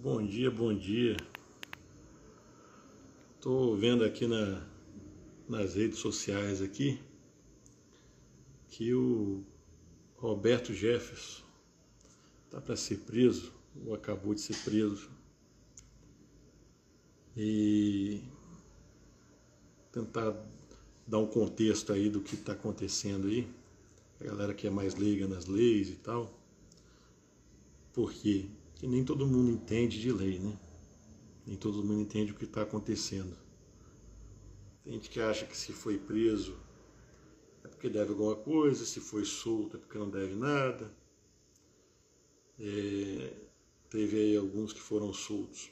Bom dia, bom dia. Estou vendo aqui na, nas redes sociais aqui que o Roberto Jefferson está para ser preso, ou acabou de ser preso. E tentar dar um contexto aí do que está acontecendo aí, a galera que é mais leiga nas leis e tal, porque que nem todo mundo entende de lei, né? Nem todo mundo entende o que está acontecendo. Tem gente que acha que se foi preso é porque deve alguma coisa, se foi solto é porque não deve nada. É, teve aí alguns que foram soltos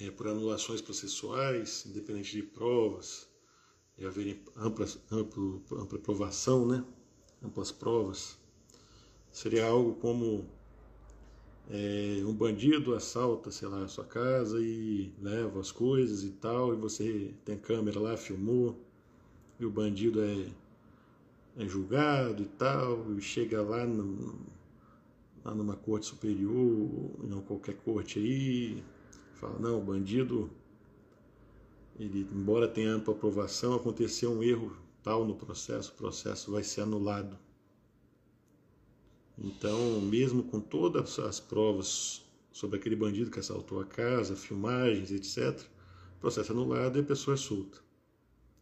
é, por anulações processuais, independente de provas, e haverem amplas, amplo, ampla provação, né? amplas provas. Seria algo como é, um bandido assalta, sei lá, a sua casa e leva as coisas e tal, e você tem câmera lá, filmou, e o bandido é, é julgado e tal, e chega lá, no, lá numa corte superior, não qualquer corte aí, fala, não, o bandido, ele, embora tenha ampla aprovação, aconteceu um erro tal no processo, o processo vai ser anulado. Então, mesmo com todas as provas sobre aquele bandido que assaltou a casa, filmagens, etc., processo anulado e a pessoa é solta.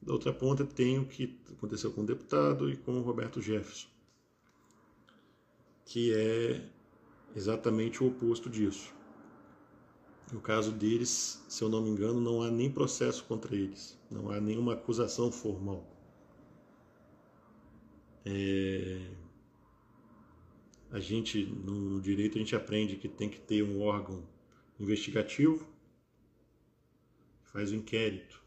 Da outra ponta tem o que aconteceu com o deputado e com o Roberto Jefferson, que é exatamente o oposto disso. No caso deles, se eu não me engano, não há nem processo contra eles, não há nenhuma acusação formal. É a gente no direito a gente aprende que tem que ter um órgão investigativo que faz o inquérito.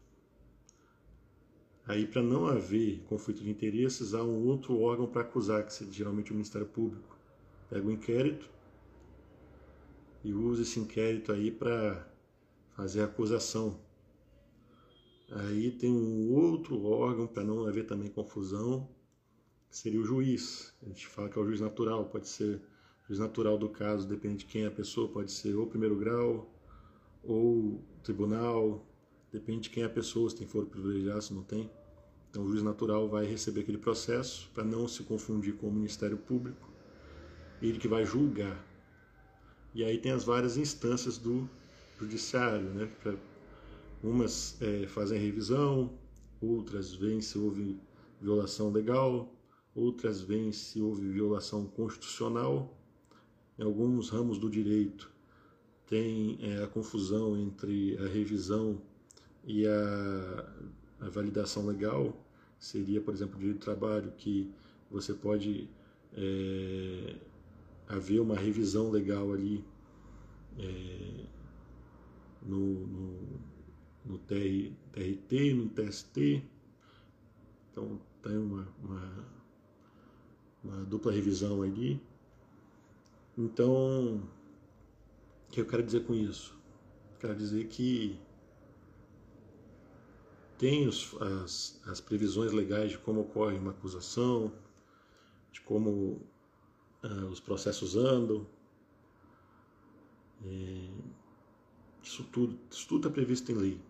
Aí para não haver conflito de interesses há um outro órgão para acusar, que é geralmente o Ministério Público. Pega o inquérito e usa esse inquérito aí para fazer a acusação. Aí tem um outro órgão para não haver também confusão, seria o juiz. A gente fala que é o juiz natural, pode ser juiz natural do caso, depende de quem é a pessoa, pode ser ou primeiro grau, ou tribunal, depende de quem é a pessoa, se tem foro privilegiado, se não tem. Então o juiz natural vai receber aquele processo para não se confundir com o Ministério Público, ele que vai julgar. E aí tem as várias instâncias do judiciário, né? Pra, umas é, fazem revisão, outras veem se houve violação legal, outras veem se houve violação constitucional. Em alguns ramos do direito tem é, a confusão entre a revisão e a, a, validação legal. Seria, por exemplo, o direito do trabalho, que você pode é, haver uma revisão legal ali é, no, no, no TR, TRT, no TST. Então, tem uma, uma uma dupla revisão ali. Então, o que eu quero dizer com isso? Quero dizer que tem os, as, as previsões legais de como ocorre uma acusação, de como uh, os processos andam. É, isso tudo isso tudo está previsto em lei.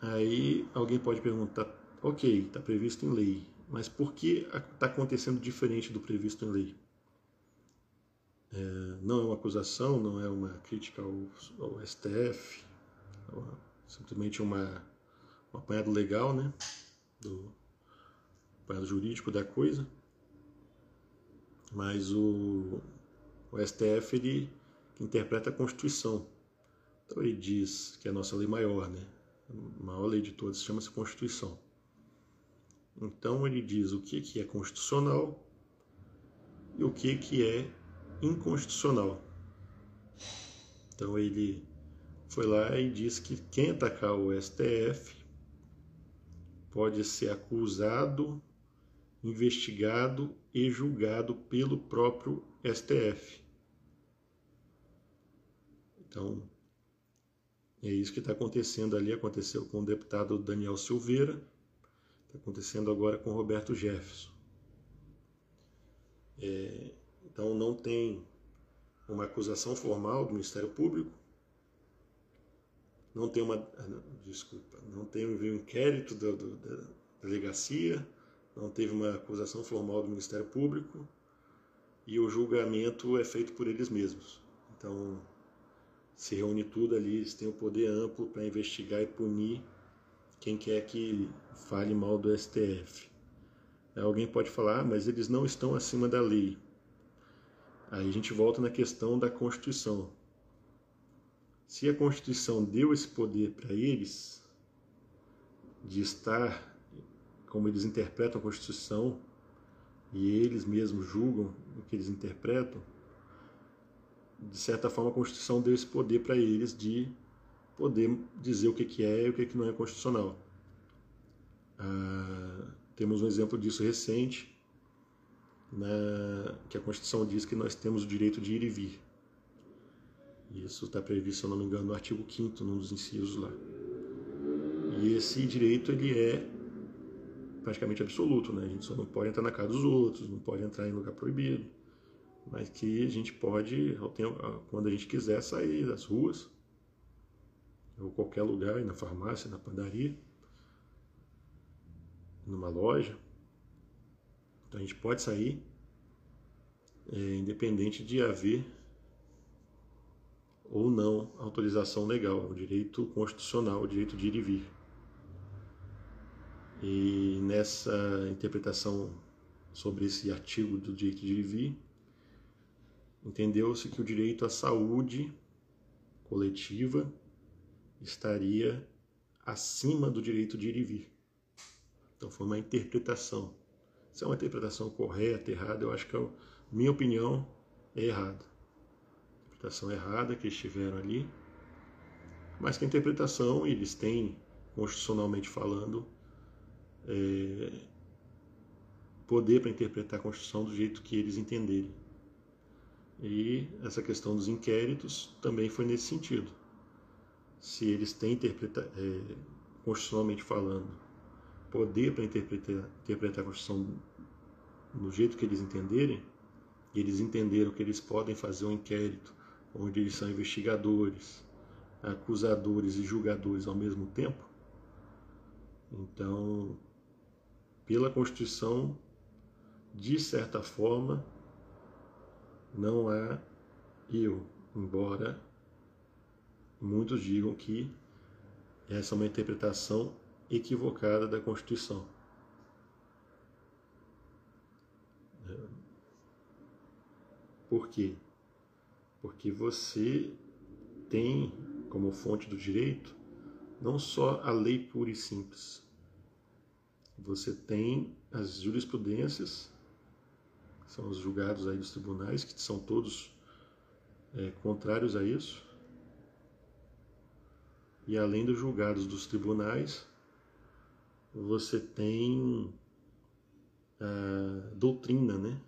Aí alguém pode perguntar, ok, está previsto em lei, mas por que está acontecendo diferente do previsto em lei? É, não é uma acusação, não é uma crítica ao, ao STF, é simplesmente uma, um apanhado legal, né? Do apanhado jurídico da coisa. Mas o, o STF ele interpreta a Constituição. Então ele diz que é a nossa lei maior, né? A maior lei de todas chama-se Constituição. Então ele diz o que, que é constitucional e o que, que é inconstitucional. Então ele foi lá e disse que quem atacar o STF pode ser acusado, investigado e julgado pelo próprio STF. Então, é isso que está acontecendo ali. Aconteceu com o deputado Daniel Silveira Está acontecendo agora com Roberto Jefferson. É, então não tem uma acusação formal do Ministério Público, não tem uma desculpa, não tem um inquérito do, do, da delegacia, não teve uma acusação formal do Ministério Público e o julgamento é feito por eles mesmos. Então se reúne tudo ali, eles têm o poder amplo para investigar e punir quem quer que fale mal do STF. Alguém pode falar, ah, mas eles não estão acima da lei. Aí a gente volta na questão da Constituição. Se a Constituição deu esse poder para eles, de estar, como eles interpretam a Constituição, e eles mesmos julgam o que eles interpretam, de certa forma a Constituição deu esse poder para eles de poder dizer o que, é e o que, não é constitucional. Ah, temos um exemplo disso recente, na, que a Constituição diz que nós temos o direito de ir e vir. Isso está previsto, se eu não me engano, no artigo 5 num dos incisos lá. E esse direito ele é praticamente absoluto, né? A gente só não pode entrar na casa dos outros, não pode entrar em lugar proibido, mas que a gente pode, quando a gente quiser, sair das ruas, ou qualquer lugar, na farmácia, na padaria, numa loja. Então a gente pode sair, é, independente de haver ou não autorização legal, o direito constitucional, o direito de ir e vir. E nessa interpretação sobre esse artigo do direito de ir e vir, entendeu-se que o direito à saúde coletiva estaria acima do direito de ir e vir. Então foi uma interpretação. Se é uma interpretação correta, errada, eu acho que, é minha opinião, é errada. Interpretação errada que estiveram ali, mas que a interpretação eles têm, constitucionalmente falando, é, poder para interpretar a Constituição do jeito que eles entenderem. E essa questão dos inquéritos também foi nesse sentido. Se eles têm, interpreta, é, constitucionalmente falando, poder para interpretar, interpretar a Constituição do jeito que eles entenderem, e eles entenderam que eles podem fazer um inquérito onde eles são investigadores, acusadores e julgadores ao mesmo tempo. Então, pela Constituição, de certa forma, não há eu, embora muitos digam que essa é uma interpretação equivocada da Constituição. Por quê? Porque você tem como fonte do direito não só a lei pura e simples. Você tem as jurisprudências são os julgados aí dos tribunais, que são todos é, contrários a isso. E além dos julgados dos tribunais, você tem a doutrina, né?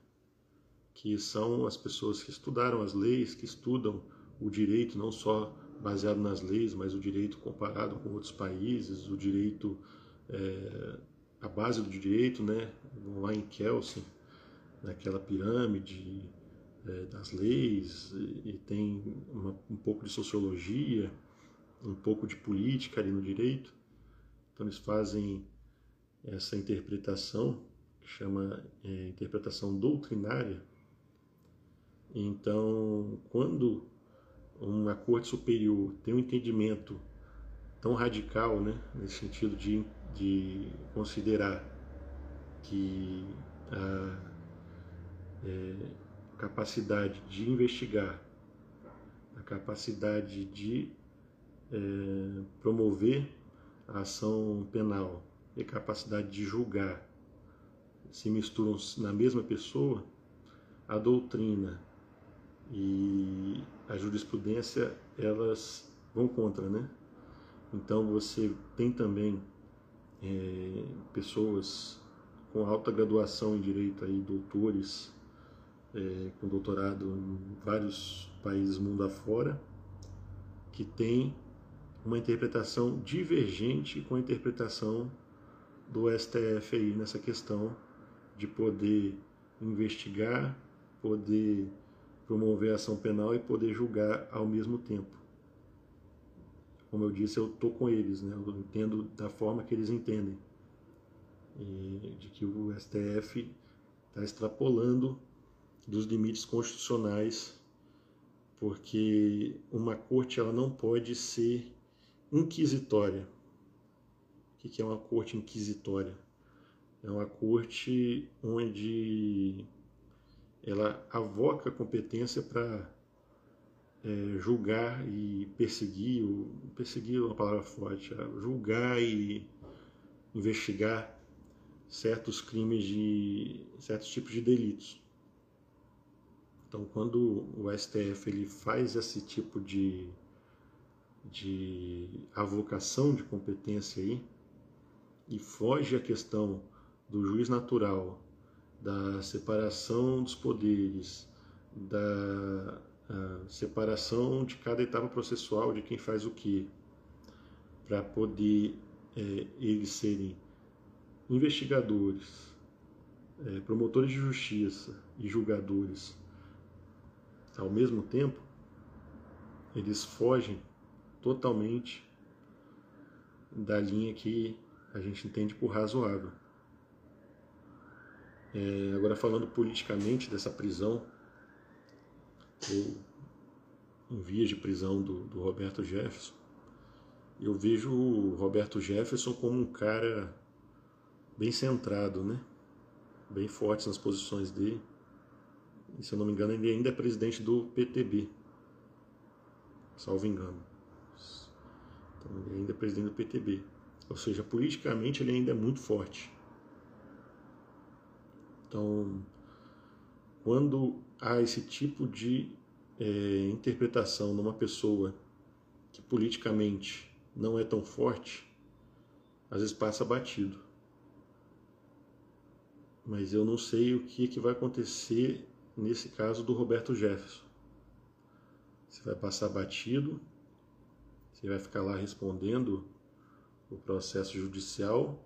que são as pessoas que estudaram as leis, que estudam o direito, não só baseado nas leis, mas o direito comparado com outros países, o direito, é, a base do direito, né? lá em Kelsen, naquela pirâmide é, das leis, e, e tem uma, um pouco de sociologia, um pouco de política ali no direito. Então eles fazem essa interpretação, que chama é, interpretação doutrinária. Então, quando uma corte superior tem um entendimento tão radical, né, nesse sentido de, de considerar que a é, capacidade de investigar, a capacidade de é, promover a ação penal e a capacidade de julgar se misturam na mesma pessoa, a doutrina e a jurisprudência elas vão contra, né? Então você tem também é, pessoas com alta graduação em direito aí, doutores, é, com doutorado em vários países mundo afora, que tem uma interpretação divergente com a interpretação do STF aí nessa questão de poder investigar, poder promover ação penal e poder julgar ao mesmo tempo. Como eu disse, eu estou com eles, né? eu entendo da forma que eles entendem. E de que o STF está extrapolando dos limites constitucionais, porque uma corte ela não pode ser inquisitória. O que é uma corte inquisitória? É uma corte onde ela avoca competência para é, julgar e perseguir, ou, perseguir é uma palavra forte, julgar e investigar certos crimes de certos tipos de delitos. Então, quando o STF ele faz esse tipo de, de avocação de competência aí e foge a questão do juiz natural, da separação dos poderes, da separação de cada etapa processual de quem faz o que, para poder é, eles serem investigadores, é, promotores de justiça e julgadores ao mesmo tempo, eles fogem totalmente da linha que a gente entende por razoável. É, agora, falando politicamente dessa prisão, ou em vias de prisão do, do Roberto Jefferson, eu vejo o Roberto Jefferson como um cara bem centrado, né? bem forte nas posições dele. E, se eu não me engano, ele ainda é presidente do PTB, salvo engano. Então, ele ainda é presidente do PTB. Ou seja, politicamente ele ainda é muito forte. Então, quando há esse tipo de é, interpretação numa pessoa que politicamente não é tão forte, às vezes passa batido. Mas eu não sei o que, que vai acontecer nesse caso do Roberto Jefferson. Se vai passar batido, se vai ficar lá respondendo o processo judicial,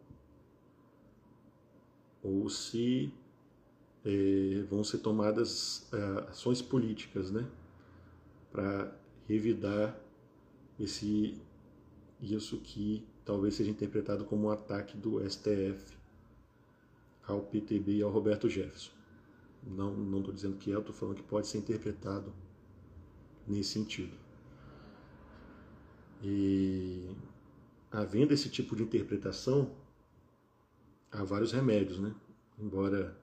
ou se é, vão ser tomadas é, ações políticas, né, para revidar esse isso que talvez seja interpretado como um ataque do STF ao PTB e ao Roberto Jefferson. Não estou dizendo que é, estou falando que pode ser interpretado nesse sentido. E havendo esse tipo de interpretação, há vários remédios, né? Embora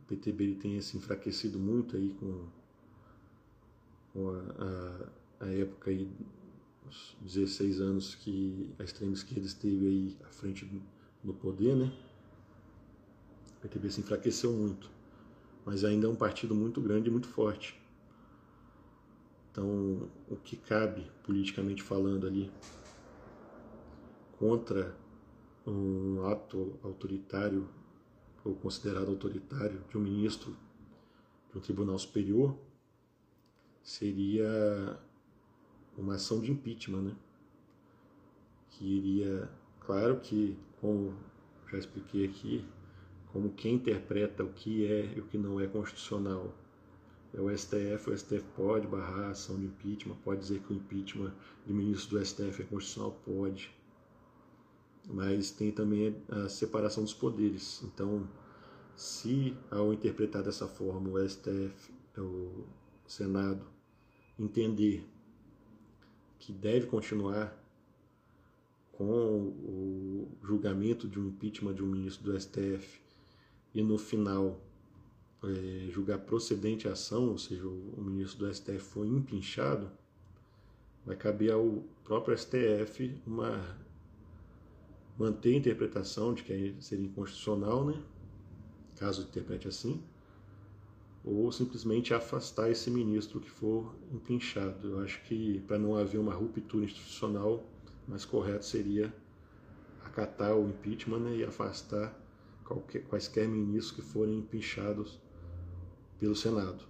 o PTB tenha se enfraquecido muito aí com, com a, a, a, época aí, os 16 anos que a extrema esquerda esteve aí à frente do, poder, né? O PTB se enfraqueceu muito, mas ainda é um partido muito grande e muito forte. Então, o que cabe politicamente falando ali contra um ato autoritário ou considerado autoritário de um ministro de um tribunal superior seria uma ação de impeachment, né? Que iria, claro que, como já expliquei aqui, como quem interpreta o que é e o que não é constitucional é o STF, o STF pode barrar a ação de impeachment, pode dizer que o impeachment de ministro do STF é constitucional, pode. Mas tem também a separação dos poderes. Então, se ao interpretar dessa forma o STF, o Senado, entender que deve continuar com o julgamento de um impeachment de um ministro do STF e no final é, julgar procedente a ação, ou seja, o, ministro do STF foi empinchado, vai caber ao próprio STF uma manter a interpretação de que seria inconstitucional, né? caso interprete assim, ou simplesmente afastar esse ministro que for empinchado. Eu acho que para não haver uma ruptura institucional, mais correto seria acatar o impeachment né, e afastar qualquer, quaisquer ministros que forem empinchados pelo Senado.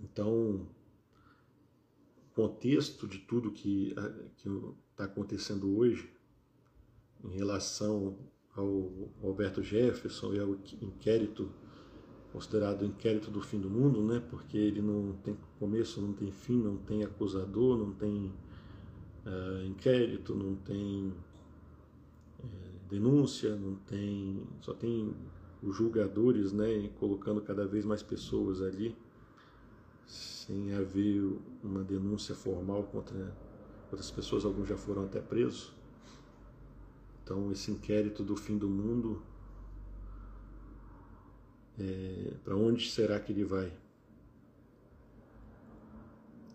Então, o contexto de tudo que está acontecendo hoje em relação ao Roberto Jefferson e ao inquérito considerado inquérito do fim do mundo, né? Porque ele não tem começo, não tem fim, não tem acusador, não tem uh, inquérito, não tem uh, denúncia, não tem, só tem os julgadores, né? Colocando cada vez mais pessoas ali, sem haver uma denúncia formal contra outras pessoas, alguns já foram até presos. Então esse inquérito do fim do mundo é, para onde será que ele vai?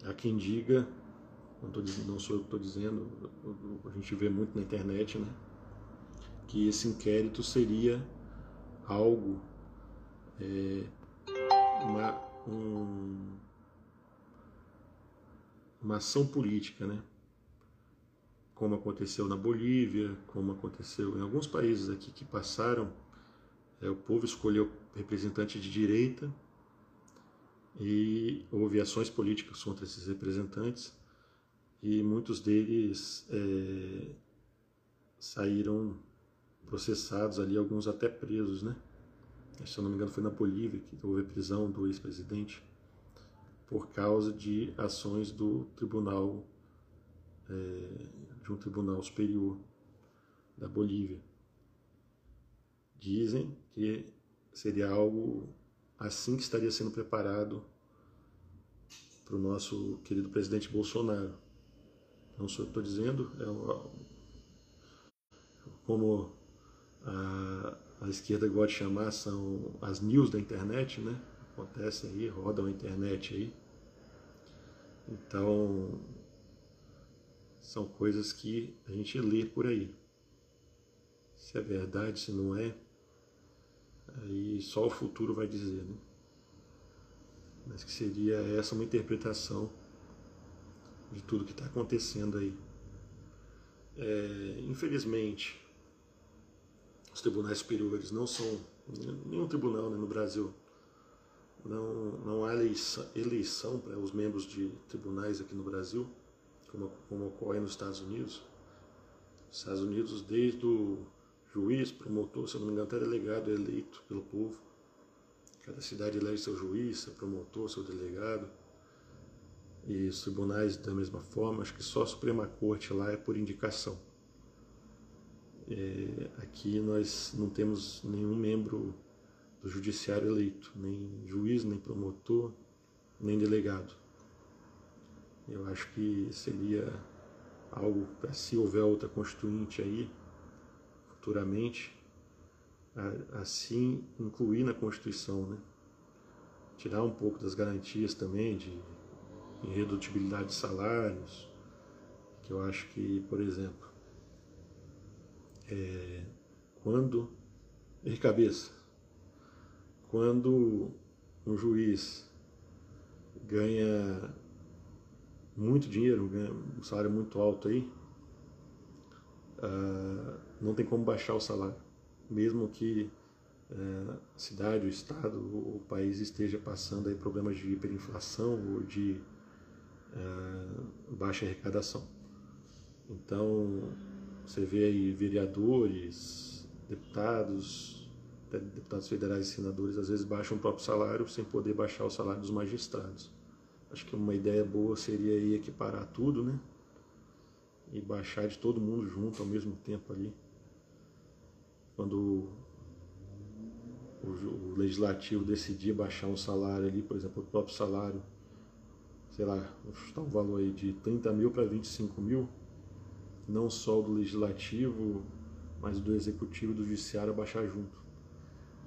Há quem diga, não, tô, não sou eu que estou dizendo, a gente vê muito na internet, né? Que esse inquérito seria algo, é, uma, um, uma ação política, né? Como aconteceu na Bolívia, como aconteceu em alguns países aqui que passaram é, o povo escolheu representante de direita e houve ações políticas contra esses representantes e muitos deles é, saíram processados ali, alguns até presos, né? Se eu não me engano foi na Bolívia que houve a prisão do ex-presidente por causa de ações do tribunal, é, de um tribunal superior da Bolívia. Dizem que seria algo assim que estaria sendo preparado para o nosso querido presidente Bolsonaro. Não sou eu que estou dizendo, é como a, a, esquerda gosta de chamar, são as news da internet, né? Acontece aí, rodam a internet aí. Então, são coisas que a gente lê por aí. Se é verdade, se não é, Aí só o futuro vai dizer, né? Mas que seria essa uma interpretação de tudo que está acontecendo aí. É, infelizmente, os tribunais superiores não são nenhum tribunal né, no Brasil. Não, não há eleição, eleição para os membros de tribunais aqui no Brasil, como, como ocorre nos Estados Unidos. Nos Estados Unidos, desde o juiz, promotor, se eu não me engano, até delegado eleito pelo povo. Cada cidade elege seu juiz, seu promotor, seu delegado. E os tribunais da mesma forma, acho que só a Suprema Corte lá é por indicação. É, aqui nós não temos nenhum membro do judiciário eleito, nem juiz, nem promotor, nem delegado. Eu acho que seria algo para se houver outra constituinte aí, futuramente, assim incluir na Constituição, né? tirar um pouco das garantias também de irredutibilidade de salários, que eu acho que, por exemplo, é, quando, de cabeça, quando um juiz ganha muito dinheiro, ganha um salário muito alto aí, uh, não tem como baixar o salário, mesmo que uh, a cidade, o estado, o país esteja passando aí problemas de hiperinflação ou de uh, baixa arrecadação. Então, você vê aí vereadores, deputados, deputados federais e senadores, às vezes baixam o próprio salário sem poder baixar o salário dos magistrados. Acho que uma ideia boa seria aí equiparar tudo, né? e baixar de todo mundo junto ao mesmo tempo ali. Quando o, o legislativo decidir baixar um salário ali, por exemplo, o próprio salário, sei lá, vou chutar um valor aí de 30 mil para 25 mil, não só do legislativo, mas do executivo e do judiciário baixar junto.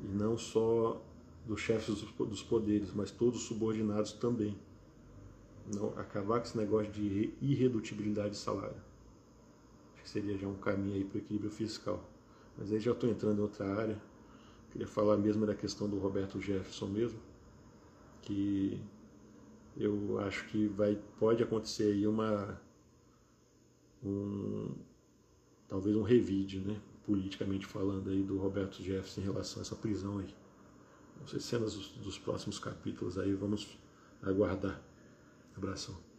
E não só dos chefes dos poderes, mas todos os subordinados também. Não, acabar com esse negócio de irredutibilidade de salário que seria já um caminho aí para o equilíbrio fiscal. Mas aí já estou entrando em outra área. Queria falar mesmo da questão do Roberto Jefferson mesmo, que eu acho que vai pode acontecer aí uma um talvez um revide, né, politicamente falando aí do Roberto Jefferson em relação a essa prisão aí. Não sei se cenas dos, dos próximos capítulos aí vamos aguardar. Abração.